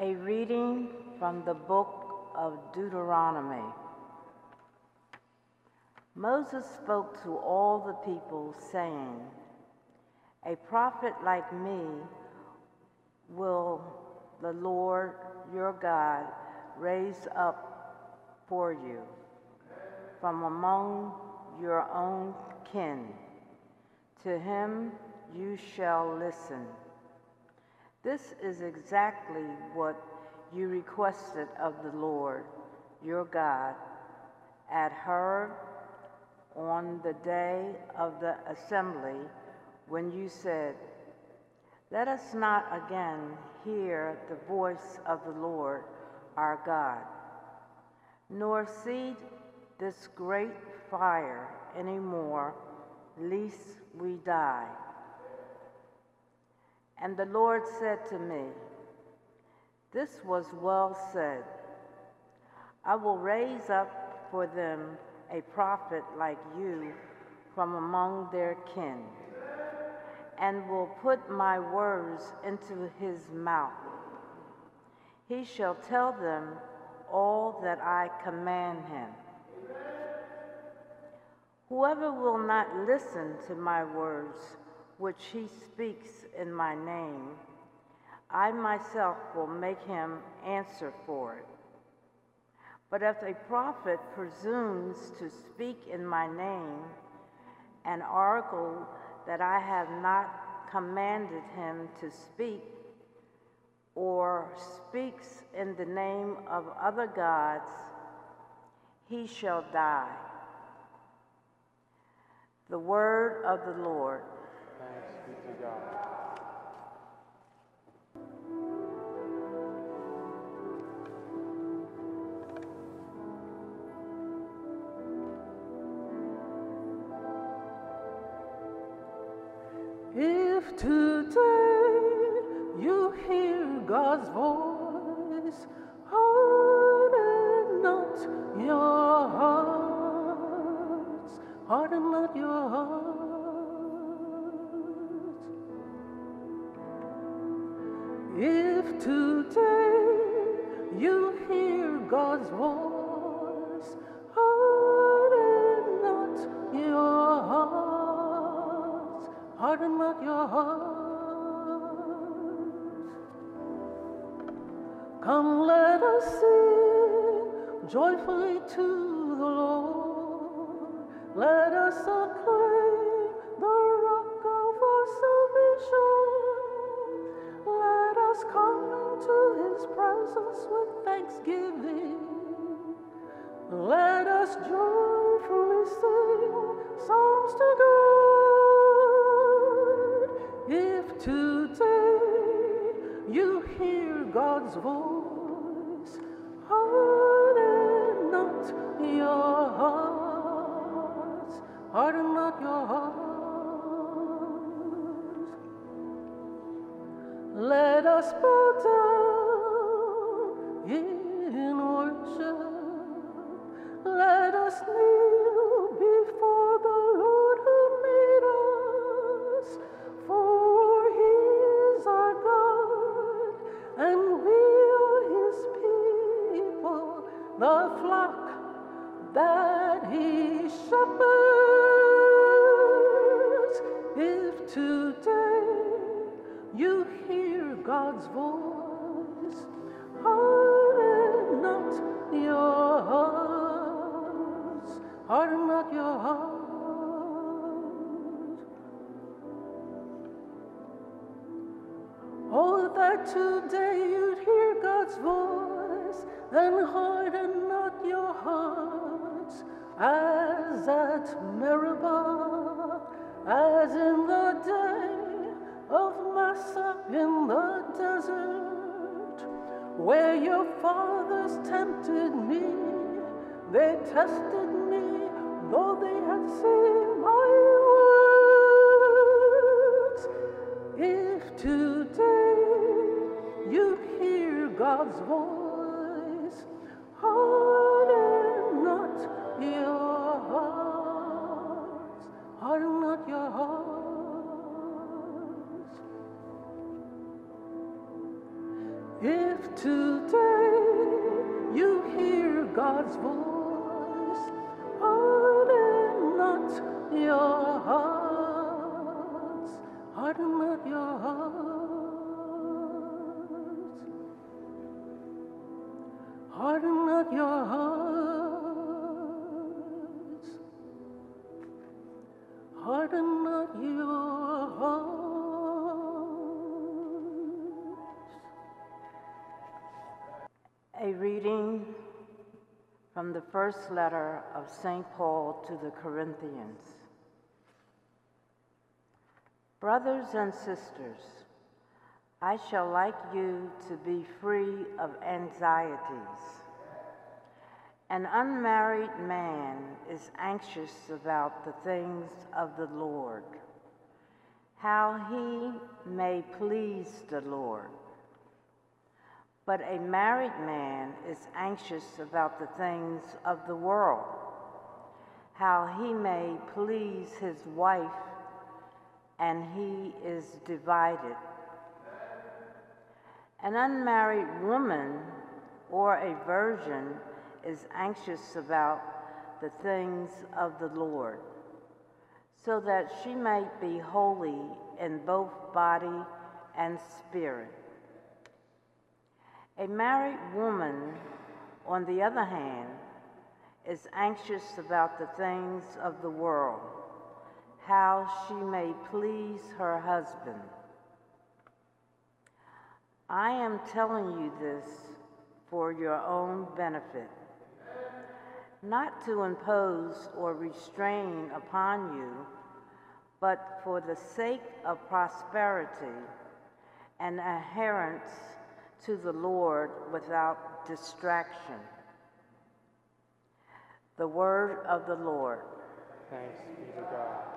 A reading from the book of Deuteronomy. Moses spoke to all the people, saying, A prophet like me will the Lord your God raise up for you from among your own kin. To him you shall listen. This is exactly what you requested of the Lord your God at Horeb on the day of the assembly when you said, Let us not again hear the voice of the Lord our God, nor see this great fire any more, lest we die. And the Lord said to me, This was well said. I will raise up for them a prophet like you from among their kin, and will put my words into his mouth. He shall tell them all that I command him. Whoever will not listen to my words, which he speaks in my name, I myself will make him answer for it. But if a prophet presumes to speak in my name, an oracle that I have not commanded him to speak, or speaks in the name of other gods, he shall die. The word of the Lord. Thanks be to God. If today you hear God's voice, If today you hear God's voice, harden not your hearts, harden not your hearts. Come, let us sing joyfully to the Lord. Let us acclaim God's voice, harden not your hearts, harden not your hearts. Let us bow the flock that he shepherds. If today you hear God's voice, harden not your hearts, harden not your hearts. Oh, that today and harden not your hearts as at Meribah, as in the day of Massah in the desert, where your fathers tempted me. They tested me, though they had seen my works. If today you hear God's voice, If today you hear God's voice, harden not your hearts, harden not your hearts, harden not your hearts, harden not your hearts. From the first letter of St. Paul to the Corinthians. Brothers and sisters, I shall like you to be free of anxieties. An unmarried man is anxious about the things of the Lord, how he may please the Lord. But a married man is anxious about the things of the world, how he may please his wife, and he is divided. An unmarried woman or a virgin is anxious about the things of the Lord, so that she may be holy in both body and spirit. A married woman, on the other hand, is anxious about the things of the world, how she may please her husband. I am telling you this for your own benefit, not to impose or restrain upon you, but for the sake of prosperity and adherence to the Lord without distraction. The word of the Lord. Thanks be to God.